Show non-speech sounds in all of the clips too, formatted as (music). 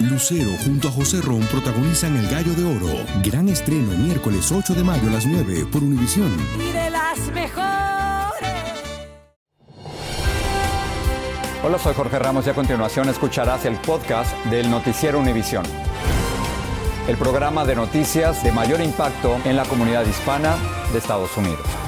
Lucero junto a José Ron protagonizan El Gallo de Oro. Gran estreno miércoles 8 de mayo a las 9 por Univisión. Y de las mejores. Hola, soy Jorge Ramos y a continuación escucharás el podcast del Noticiero Univisión. El programa de noticias de mayor impacto en la comunidad hispana de Estados Unidos.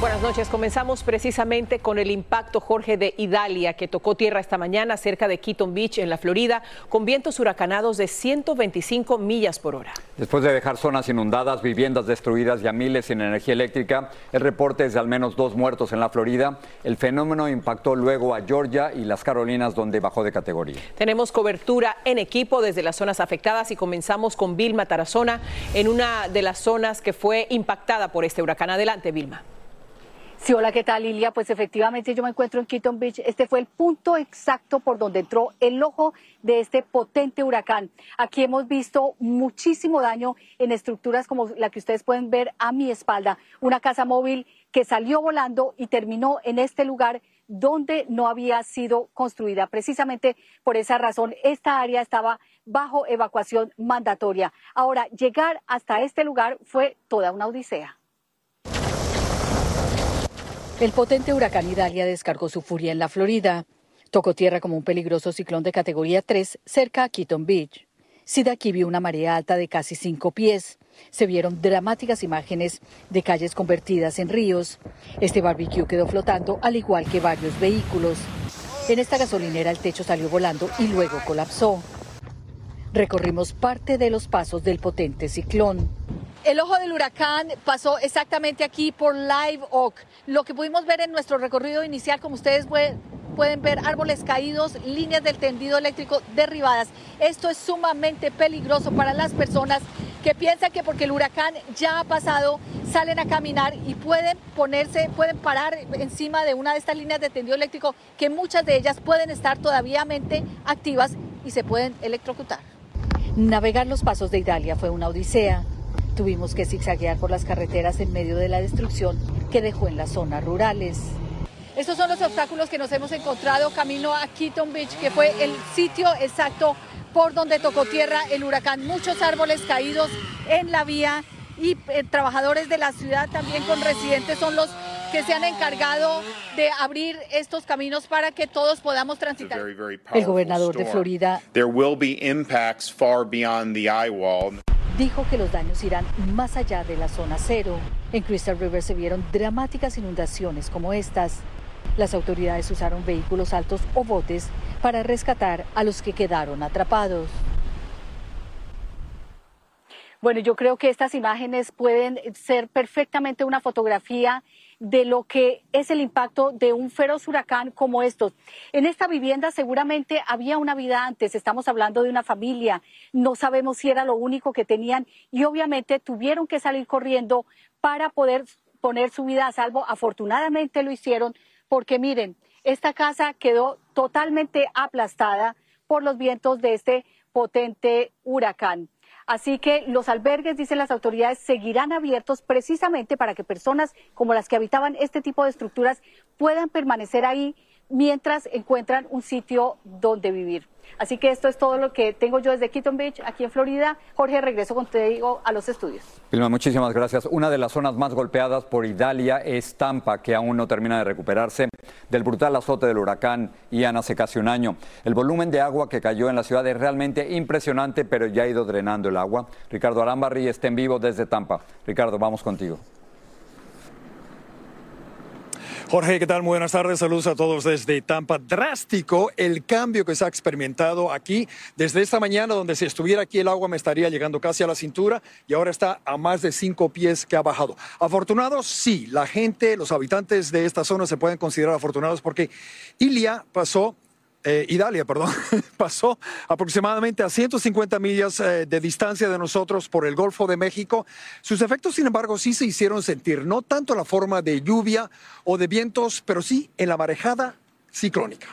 Buenas noches. Comenzamos precisamente con el impacto, Jorge, de Idalia, que tocó tierra esta mañana cerca de Keaton Beach, en la Florida, con vientos huracanados de 125 millas por hora. Después de dejar zonas inundadas, viviendas destruidas y a miles sin energía eléctrica, el reporte es de al menos dos muertos en la Florida. El fenómeno impactó luego a Georgia y las Carolinas, donde bajó de categoría. Tenemos cobertura en equipo desde las zonas afectadas y comenzamos con Vilma Tarazona en una de las zonas que fue impactada por este huracán. Adelante, Vilma. Sí, hola, ¿qué tal, Lilia? Pues efectivamente yo me encuentro en Keaton Beach. Este fue el punto exacto por donde entró el ojo de este potente huracán. Aquí hemos visto muchísimo daño en estructuras como la que ustedes pueden ver a mi espalda. Una casa móvil que salió volando y terminó en este lugar donde no había sido construida. Precisamente por esa razón, esta área estaba bajo evacuación mandatoria. Ahora, llegar hasta este lugar fue toda una odisea. El potente huracán Idalia descargó su furia en la Florida. Tocó tierra como un peligroso ciclón de categoría 3 cerca a Keaton Beach. Si de aquí vio una marea alta de casi cinco pies. Se vieron dramáticas imágenes de calles convertidas en ríos. Este barbecue quedó flotando al igual que varios vehículos. En esta gasolinera el techo salió volando y luego colapsó. Recorrimos parte de los pasos del potente ciclón. El ojo del huracán pasó exactamente aquí por Live Oak. Lo que pudimos ver en nuestro recorrido inicial, como ustedes pueden ver, árboles caídos, líneas del tendido eléctrico derribadas. Esto es sumamente peligroso para las personas que piensan que porque el huracán ya ha pasado, salen a caminar y pueden ponerse, pueden parar encima de una de estas líneas de tendido eléctrico, que muchas de ellas pueden estar todavía activas y se pueden electrocutar. Navegar los pasos de Italia fue una odisea. Tuvimos que zigzaguear por las carreteras en medio de la destrucción que dejó en las zonas rurales. Estos son los obstáculos que nos hemos encontrado camino a Keaton Beach, que fue el sitio exacto por donde tocó tierra el huracán. Muchos árboles caídos en la vía y eh, trabajadores de la ciudad también con residentes son los que se han encargado de abrir estos caminos para que todos podamos transitar. El gobernador de Florida dijo que los daños irán más allá de la zona cero. En Crystal River se vieron dramáticas inundaciones como estas. Las autoridades usaron vehículos altos o botes para rescatar a los que quedaron atrapados. Bueno, yo creo que estas imágenes pueden ser perfectamente una fotografía de lo que es el impacto de un feroz huracán como estos. En esta vivienda seguramente había una vida antes, estamos hablando de una familia, no sabemos si era lo único que tenían y obviamente tuvieron que salir corriendo para poder poner su vida a salvo. Afortunadamente lo hicieron porque miren, esta casa quedó totalmente aplastada por los vientos de este potente huracán. Así que los albergues, dicen las autoridades, seguirán abiertos precisamente para que personas como las que habitaban este tipo de estructuras puedan permanecer ahí mientras encuentran un sitio donde vivir. Así que esto es todo lo que tengo yo desde Keaton Beach, aquí en Florida. Jorge, regreso contigo a los estudios. Vilma, muchísimas gracias. Una de las zonas más golpeadas por Idalia es Tampa, que aún no termina de recuperarse del brutal azote del huracán Ian hace casi un año. El volumen de agua que cayó en la ciudad es realmente impresionante, pero ya ha ido drenando el agua. Ricardo Arambarri está en vivo desde Tampa. Ricardo, vamos contigo. Jorge, ¿qué tal? Muy buenas tardes. Saludos a todos desde Tampa. Drástico el cambio que se ha experimentado aquí. Desde esta mañana, donde si estuviera aquí el agua me estaría llegando casi a la cintura y ahora está a más de cinco pies que ha bajado. Afortunados, sí. La gente, los habitantes de esta zona se pueden considerar afortunados porque Ilia pasó eh, Idalia, perdón, (laughs) pasó aproximadamente a 150 millas eh, de distancia de nosotros por el Golfo de México. Sus efectos, sin embargo, sí se hicieron sentir, no tanto en la forma de lluvia o de vientos, pero sí en la marejada ciclónica.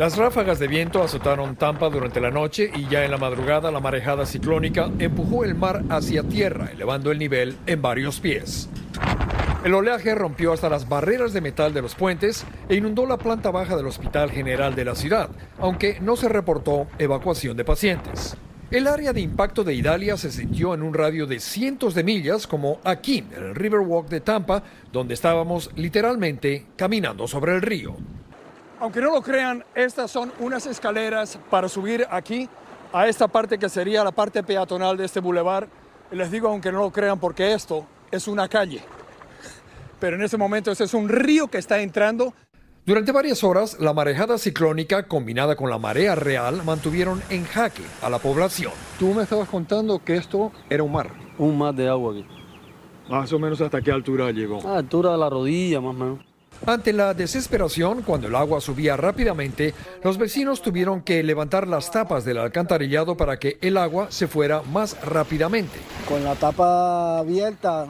Las ráfagas de viento azotaron Tampa durante la noche y ya en la madrugada la marejada ciclónica empujó el mar hacia tierra, elevando el nivel en varios pies. El oleaje rompió hasta las barreras de metal de los puentes e inundó la planta baja del Hospital General de la ciudad, aunque no se reportó evacuación de pacientes. El área de impacto de Idalia se sintió en un radio de cientos de millas, como aquí, en el Riverwalk de Tampa, donde estábamos literalmente caminando sobre el río. Aunque no lo crean, estas son unas escaleras para subir aquí a esta parte que sería la parte peatonal de este bulevar. Les digo, aunque no lo crean, porque esto es una calle pero en ese momento ese es un río que está entrando. Durante varias horas, la marejada ciclónica combinada con la marea real mantuvieron en jaque a la población. Tú me estabas contando que esto era un mar. Un mar de agua aquí. Más o menos hasta qué altura llegó. A altura de la rodilla, más o menos. Ante la desesperación, cuando el agua subía rápidamente, los vecinos tuvieron que levantar las tapas del alcantarillado para que el agua se fuera más rápidamente. Con la tapa abierta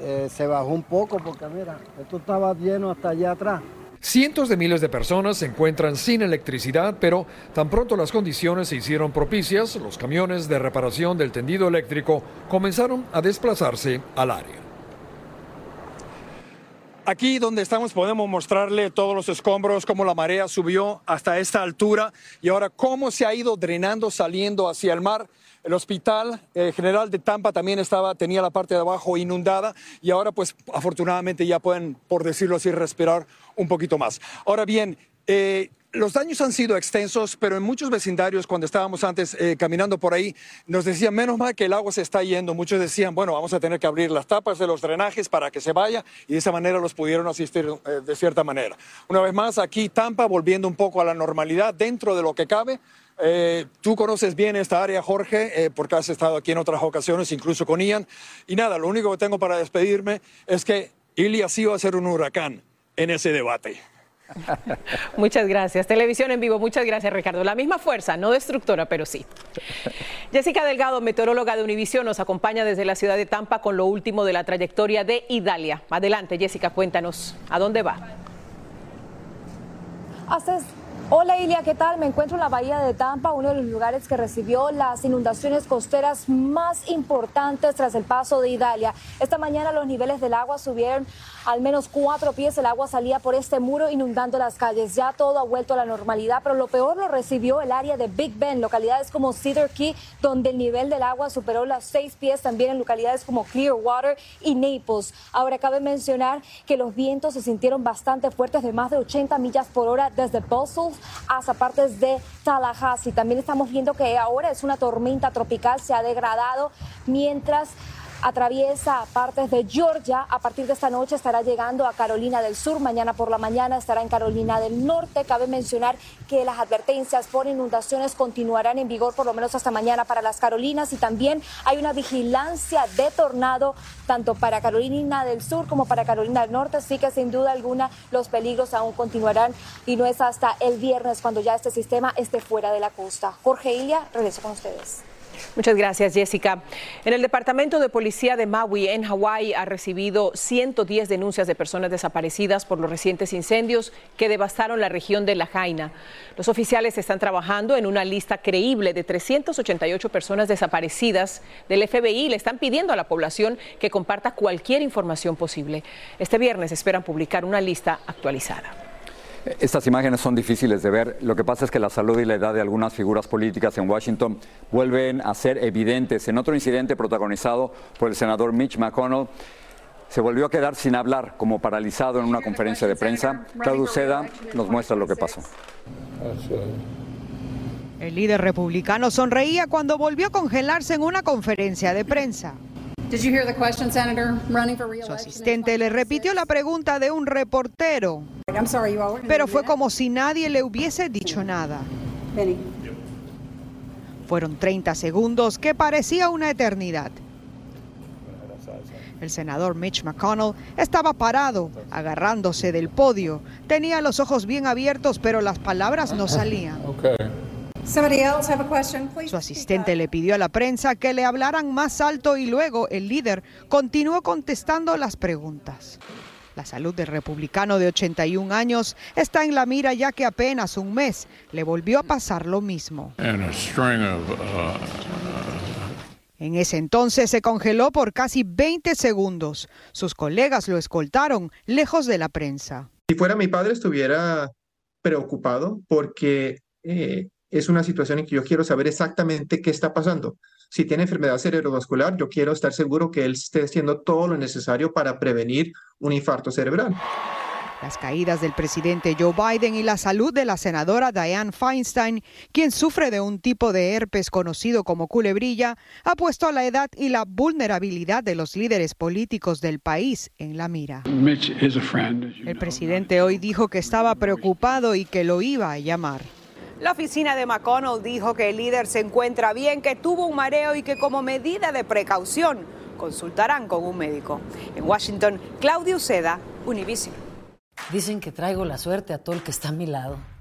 eh, se bajó un poco porque mira, esto estaba lleno hasta allá atrás. Cientos de miles de personas se encuentran sin electricidad, pero tan pronto las condiciones se hicieron propicias, los camiones de reparación del tendido eléctrico comenzaron a desplazarse al área. Aquí donde estamos podemos mostrarle todos los escombros, cómo la marea subió hasta esta altura y ahora cómo se ha ido drenando, saliendo hacia el mar. El hospital eh, general de Tampa también estaba, tenía la parte de abajo inundada y ahora pues afortunadamente ya pueden, por decirlo así, respirar un poquito más. Ahora bien, eh, los daños han sido extensos, pero en muchos vecindarios, cuando estábamos antes eh, caminando por ahí, nos decían, menos mal que el agua se está yendo. Muchos decían, bueno, vamos a tener que abrir las tapas de los drenajes para que se vaya y de esa manera los pudieron asistir de cierta manera. Una vez más, aquí Tampa volviendo un poco a la normalidad dentro de lo que cabe. Eh, tú conoces bien esta área, Jorge, eh, porque has estado aquí en otras ocasiones, incluso con Ian. Y nada, lo único que tengo para despedirme es que Ilia sí va a ser un huracán en ese debate. (laughs) Muchas gracias. Televisión en vivo, muchas gracias Ricardo. La misma fuerza, no destructora, pero sí. (laughs) Jessica Delgado, meteoróloga de Univisión, nos acompaña desde la ciudad de Tampa con lo último de la trayectoria de Idalia. Adelante, Jessica, cuéntanos, ¿a dónde va? Haces Hola Ilia, ¿qué tal? Me encuentro en la bahía de Tampa, uno de los lugares que recibió las inundaciones costeras más importantes tras el paso de Idalia. Esta mañana los niveles del agua subieron al menos cuatro pies. El agua salía por este muro inundando las calles. Ya todo ha vuelto a la normalidad, pero lo peor lo recibió el área de Big Bend, localidades como Cedar Key, donde el nivel del agua superó las seis pies, también en localidades como Clearwater y Naples. Ahora cabe mencionar que los vientos se sintieron bastante fuertes de más de 80 millas por hora desde Brussels hasta partes de Tallahassee. También estamos viendo que ahora es una tormenta tropical, se ha degradado mientras atraviesa partes de Georgia. A partir de esta noche estará llegando a Carolina del Sur. Mañana por la mañana estará en Carolina del Norte. Cabe mencionar que las advertencias por inundaciones continuarán en vigor por lo menos hasta mañana para las Carolinas y también hay una vigilancia de tornado tanto para Carolina del Sur como para Carolina del Norte. Así que sin duda alguna los peligros aún continuarán y no es hasta el viernes cuando ya este sistema esté fuera de la costa. Jorge Ilia, regreso con ustedes. Muchas gracias, Jessica. En el Departamento de Policía de Maui, en Hawái, ha recibido 110 denuncias de personas desaparecidas por los recientes incendios que devastaron la región de La Jaina. Los oficiales están trabajando en una lista creíble de 388 personas desaparecidas del FBI y le están pidiendo a la población que comparta cualquier información posible. Este viernes esperan publicar una lista actualizada. Estas imágenes son difíciles de ver. Lo que pasa es que la salud y la edad de algunas figuras políticas en Washington vuelven a ser evidentes. En otro incidente protagonizado por el senador Mitch McConnell, se volvió a quedar sin hablar, como paralizado en una conferencia de prensa. Claudio Seda nos muestra lo que pasó. El líder republicano sonreía cuando volvió a congelarse en una conferencia de prensa. Su asistente le repitió la pregunta de un reportero, pero fue como si nadie le hubiese dicho nada. Fueron 30 segundos que parecía una eternidad. El senador Mitch McConnell estaba parado, agarrándose del podio. Tenía los ojos bien abiertos, pero las palabras no salían. Su asistente le pidió a la prensa que le hablaran más alto y luego el líder continuó contestando las preguntas. La salud del republicano de 81 años está en la mira ya que apenas un mes le volvió a pasar lo mismo. En ese entonces se congeló por casi 20 segundos. Sus colegas lo escoltaron lejos de la prensa. Si fuera mi padre estuviera preocupado porque eh, es una situación en que yo quiero saber exactamente qué está pasando. Si tiene enfermedad cerebrovascular, yo quiero estar seguro que él esté haciendo todo lo necesario para prevenir un infarto cerebral. Las caídas del presidente Joe Biden y la salud de la senadora Dianne Feinstein, quien sufre de un tipo de herpes conocido como culebrilla, ha puesto la edad y la vulnerabilidad de los líderes políticos del país en la mira. El presidente hoy dijo que estaba preocupado y que lo iba a llamar. La oficina de McConnell dijo que el líder se encuentra bien, que tuvo un mareo y que como medida de precaución consultarán con un médico. En Washington, Claudio Seda, Univision. Dicen que traigo la suerte a todo el que está a mi lado.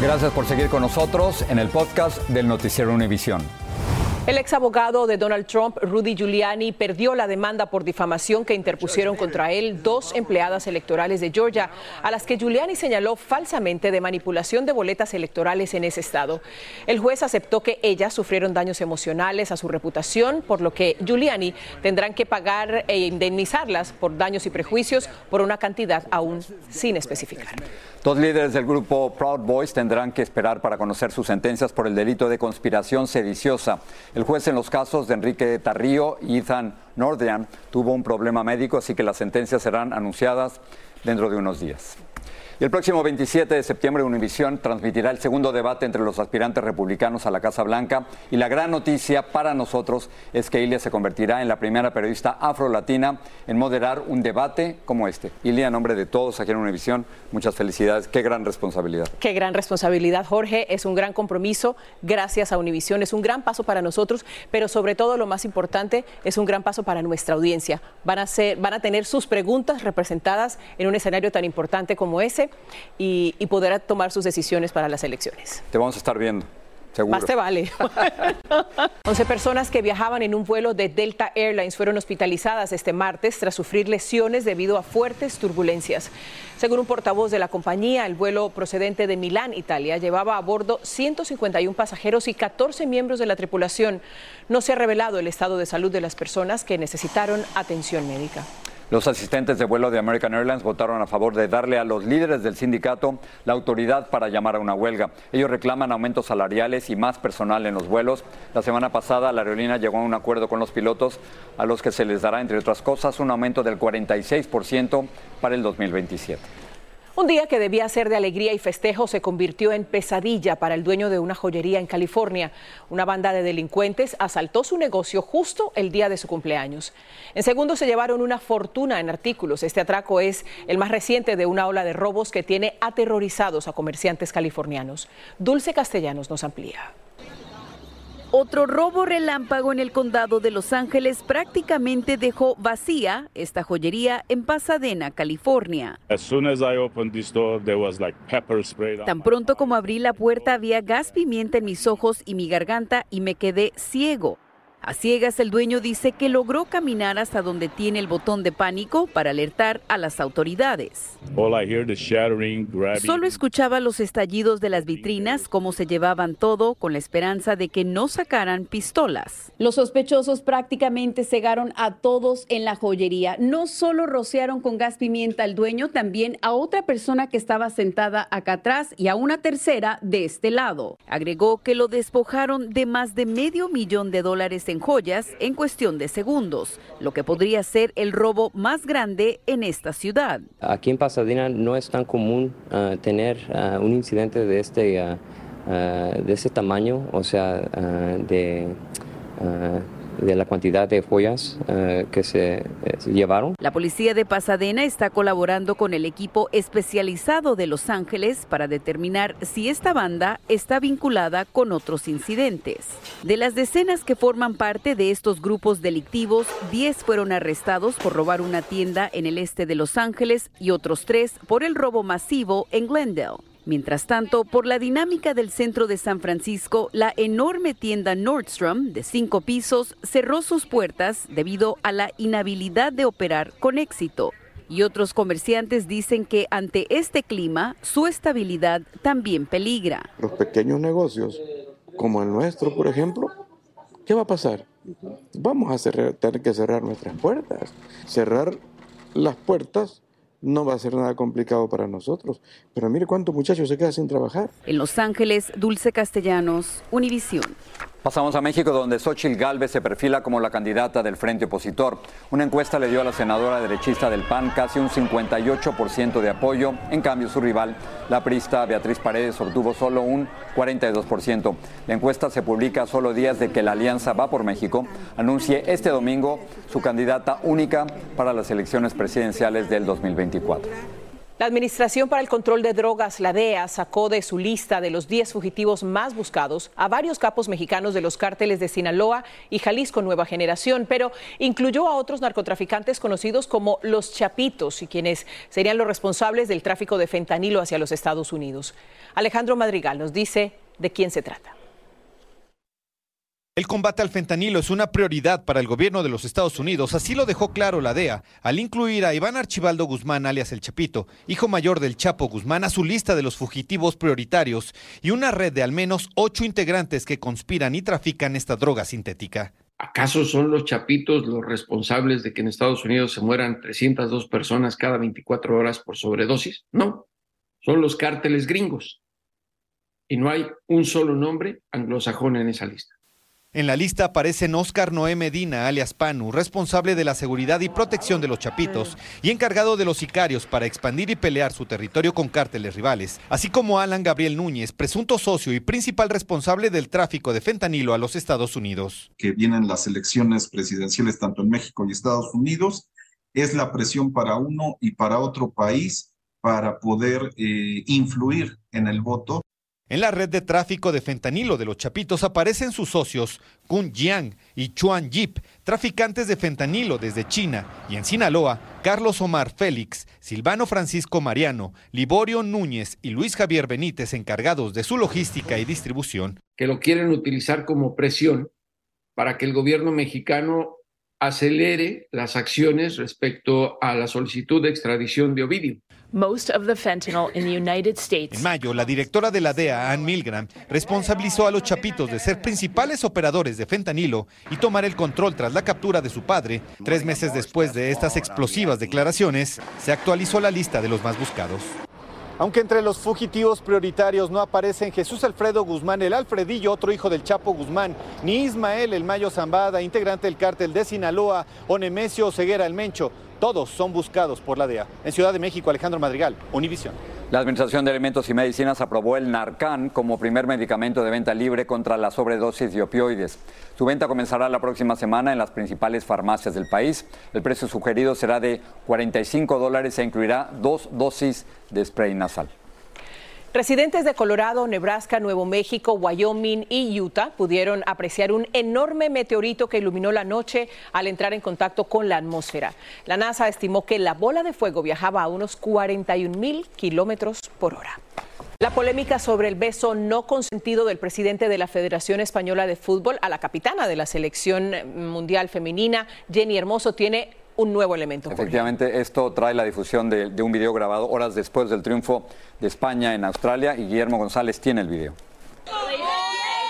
Gracias por seguir con nosotros en el podcast del Noticiero Univisión. El ex abogado de Donald Trump, Rudy Giuliani, perdió la demanda por difamación que interpusieron contra él dos empleadas electorales de Georgia, a las que Giuliani señaló falsamente de manipulación de boletas electorales en ese estado. El juez aceptó que ellas sufrieron daños emocionales a su reputación, por lo que Giuliani tendrán que pagar e indemnizarlas por daños y prejuicios por una cantidad aún sin especificar. Dos líderes del grupo Proud Boys tendrán que esperar para conocer sus sentencias por el delito de conspiración sediciosa. El juez en los casos de Enrique Tarrío y Ethan Nordian tuvo un problema médico, así que las sentencias serán anunciadas dentro de unos días. Y el próximo 27 de septiembre Univisión transmitirá el segundo debate entre los aspirantes republicanos a la Casa Blanca y la gran noticia para nosotros es que Ilia se convertirá en la primera periodista afro-latina en moderar un debate como este. Ilia, en nombre de todos aquí en Univisión, muchas felicidades. Qué gran responsabilidad. Qué gran responsabilidad, Jorge. Es un gran compromiso. Gracias a Univisión. Es un gran paso para nosotros, pero sobre todo lo más importante es un gran paso para nuestra audiencia. Van a, ser, van a tener sus preguntas representadas en un escenario tan importante como ese y, y poder tomar sus decisiones para las elecciones. Te vamos a estar viendo. Seguro. Más te vale. (laughs) 11 personas que viajaban en un vuelo de Delta Airlines fueron hospitalizadas este martes tras sufrir lesiones debido a fuertes turbulencias. Según un portavoz de la compañía, el vuelo procedente de Milán, Italia, llevaba a bordo 151 pasajeros y 14 miembros de la tripulación. No se ha revelado el estado de salud de las personas que necesitaron atención médica. Los asistentes de vuelo de American Airlines votaron a favor de darle a los líderes del sindicato la autoridad para llamar a una huelga. Ellos reclaman aumentos salariales y más personal en los vuelos. La semana pasada la aerolínea llegó a un acuerdo con los pilotos a los que se les dará, entre otras cosas, un aumento del 46% para el 2027. Un día que debía ser de alegría y festejo se convirtió en pesadilla para el dueño de una joyería en California. Una banda de delincuentes asaltó su negocio justo el día de su cumpleaños. En segundos se llevaron una fortuna en artículos. Este atraco es el más reciente de una ola de robos que tiene aterrorizados a comerciantes californianos. Dulce Castellanos nos amplía. Otro robo relámpago en el condado de Los Ángeles prácticamente dejó vacía esta joyería en Pasadena, California. Tan pronto como abrí la puerta había gas pimienta en mis ojos y mi garganta y me quedé ciego. A ciegas el dueño dice que logró caminar hasta donde tiene el botón de pánico para alertar a las autoridades. Solo escuchaba los estallidos de las vitrinas, cómo se llevaban todo, con la esperanza de que no sacaran pistolas. Los sospechosos prácticamente cegaron a todos en la joyería. No solo rociaron con gas pimienta al dueño, también a otra persona que estaba sentada acá atrás y a una tercera de este lado. Agregó que lo despojaron de más de medio millón de dólares en joyas en cuestión de segundos, lo que podría ser el robo más grande en esta ciudad. Aquí en Pasadena no es tan común uh, tener uh, un incidente de este, uh, de ese tamaño, o sea, de de la cantidad de joyas eh, que se, eh, se llevaron. La policía de Pasadena está colaborando con el equipo especializado de Los Ángeles para determinar si esta banda está vinculada con otros incidentes. De las decenas que forman parte de estos grupos delictivos, 10 fueron arrestados por robar una tienda en el este de Los Ángeles y otros tres por el robo masivo en Glendale. Mientras tanto, por la dinámica del centro de San Francisco, la enorme tienda Nordstrom de cinco pisos cerró sus puertas debido a la inhabilidad de operar con éxito. Y otros comerciantes dicen que ante este clima, su estabilidad también peligra. Los pequeños negocios, como el nuestro, por ejemplo, ¿qué va a pasar? Vamos a tener que cerrar nuestras puertas. Cerrar las puertas no va a ser nada complicado para nosotros. Pero mire cuántos muchachos se quedan sin trabajar. En Los Ángeles, Dulce Castellanos, Univisión. Pasamos a México, donde Xochitl Gálvez se perfila como la candidata del frente opositor. Una encuesta le dio a la senadora derechista del PAN casi un 58% de apoyo. En cambio, su rival, la prista Beatriz Paredes, obtuvo solo un 42%. La encuesta se publica solo días de que la Alianza Va por México anuncie este domingo su candidata única para las elecciones presidenciales del 2024. La Administración para el Control de Drogas, la DEA, sacó de su lista de los 10 fugitivos más buscados a varios capos mexicanos de los cárteles de Sinaloa y Jalisco Nueva Generación, pero incluyó a otros narcotraficantes conocidos como los Chapitos y quienes serían los responsables del tráfico de fentanilo hacia los Estados Unidos. Alejandro Madrigal nos dice de quién se trata. El combate al fentanilo es una prioridad para el gobierno de los Estados Unidos, así lo dejó claro la DEA, al incluir a Iván Archibaldo Guzmán, alias El Chapito, hijo mayor del Chapo Guzmán, a su lista de los fugitivos prioritarios y una red de al menos ocho integrantes que conspiran y trafican esta droga sintética. ¿Acaso son los chapitos los responsables de que en Estados Unidos se mueran 302 personas cada 24 horas por sobredosis? No, son los cárteles gringos. Y no hay un solo nombre anglosajón en esa lista. En la lista aparecen Oscar Noé Medina, alias Panu, responsable de la seguridad y protección de los Chapitos y encargado de los sicarios para expandir y pelear su territorio con cárteles rivales, así como Alan Gabriel Núñez, presunto socio y principal responsable del tráfico de fentanilo a los Estados Unidos. Que vienen las elecciones presidenciales tanto en México y Estados Unidos, es la presión para uno y para otro país para poder eh, influir en el voto. En la red de tráfico de fentanilo de los Chapitos aparecen sus socios Kun Jiang y Chuan Yip, traficantes de fentanilo desde China, y en Sinaloa, Carlos Omar Félix, Silvano Francisco Mariano, Liborio Núñez y Luis Javier Benítez encargados de su logística y distribución. Que lo quieren utilizar como presión para que el gobierno mexicano acelere las acciones respecto a la solicitud de extradición de Ovidio. En mayo, la directora de la DEA, Ann Milgram, responsabilizó a los Chapitos de ser principales operadores de fentanilo y tomar el control tras la captura de su padre. Tres meses después de estas explosivas declaraciones, se actualizó la lista de los más buscados. Aunque entre los fugitivos prioritarios no aparecen Jesús Alfredo Guzmán, el Alfredillo, otro hijo del Chapo Guzmán, ni Ismael, el Mayo Zambada, integrante del cártel de Sinaloa, o Nemesio Ceguera, el Mencho, todos son buscados por la DEA. En Ciudad de México, Alejandro Madrigal, Univisión. La Administración de Alimentos y Medicinas aprobó el Narcan como primer medicamento de venta libre contra la sobredosis de opioides. Su venta comenzará la próxima semana en las principales farmacias del país. El precio sugerido será de 45 dólares e incluirá dos dosis de spray nasal. Residentes de Colorado, Nebraska, Nuevo México, Wyoming y Utah pudieron apreciar un enorme meteorito que iluminó la noche al entrar en contacto con la atmósfera. La NASA estimó que la bola de fuego viajaba a unos 41 mil kilómetros por hora. La polémica sobre el beso no consentido del presidente de la Federación Española de Fútbol a la capitana de la selección mundial femenina, Jenny Hermoso, tiene un nuevo elemento. Efectivamente, esto trae la difusión de, de, un video grabado horas después del triunfo de España en Australia y Guillermo González tiene el video.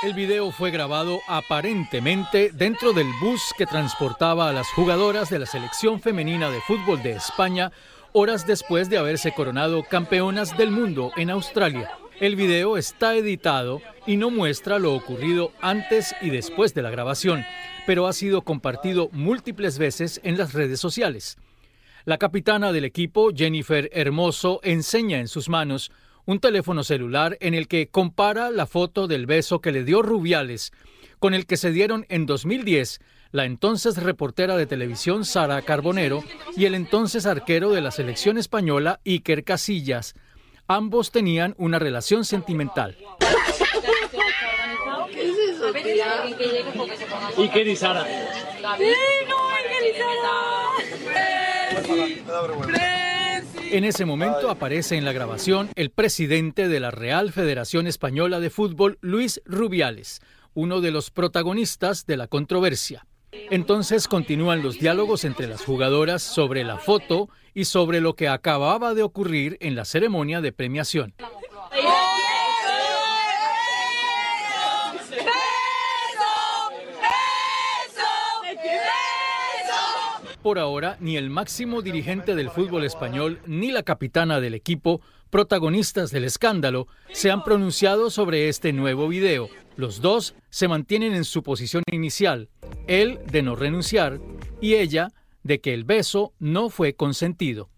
El video fue grabado aparentemente dentro del bus que transportaba a las jugadoras de la selección femenina de fútbol de España horas después de haberse coronado campeonas del mundo en Australia. El video está editado y no muestra lo ocurrido antes y después de la grabación, pero ha sido compartido múltiples veces en las redes sociales. La capitana del equipo, Jennifer Hermoso, enseña en sus manos un teléfono celular en el que compara la foto del beso que le dio Rubiales con el que se dieron en 2010 la entonces reportera de televisión Sara Carbonero y el entonces arquero de la selección española Iker Casillas. Ambos tenían una relación sentimental. (laughs) Iker y Sara. En ese momento aparece en la grabación el presidente de la Real Federación Española de Fútbol, Luis Rubiales, uno de los protagonistas de la controversia. Entonces continúan los diálogos entre las jugadoras sobre la foto y sobre lo que acababa de ocurrir en la ceremonia de premiación. Por ahora, ni el máximo dirigente del fútbol español ni la capitana del equipo, protagonistas del escándalo, se han pronunciado sobre este nuevo video. Los dos se mantienen en su posición inicial, él de no renunciar y ella de que el beso no fue consentido.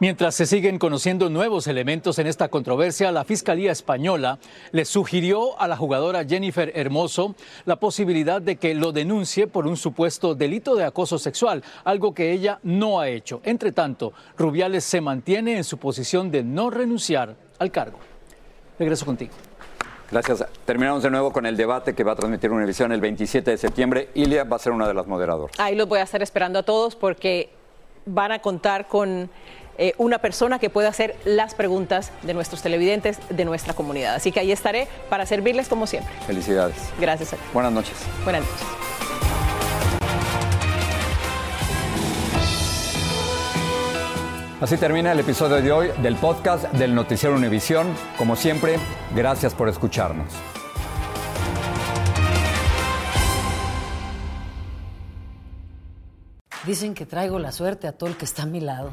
Mientras se siguen conociendo nuevos elementos en esta controversia, la Fiscalía Española le sugirió a la jugadora Jennifer Hermoso la posibilidad de que lo denuncie por un supuesto delito de acoso sexual, algo que ella no ha hecho. Entre tanto, Rubiales se mantiene en su posición de no renunciar al cargo. Regreso contigo. Gracias. Terminamos de nuevo con el debate que va a transmitir Univisión el 27 de septiembre. Ilia va a ser una de las moderadoras. Ahí los voy a estar esperando a todos porque van a contar con eh, una persona que pueda hacer las preguntas de nuestros televidentes, de nuestra comunidad. Así que ahí estaré para servirles como siempre. Felicidades. Gracias a ti. Buenas noches. Buenas noches. Así termina el episodio de hoy del podcast del Noticiero Univisión. Como siempre, gracias por escucharnos. Dicen que traigo la suerte a todo el que está a mi lado.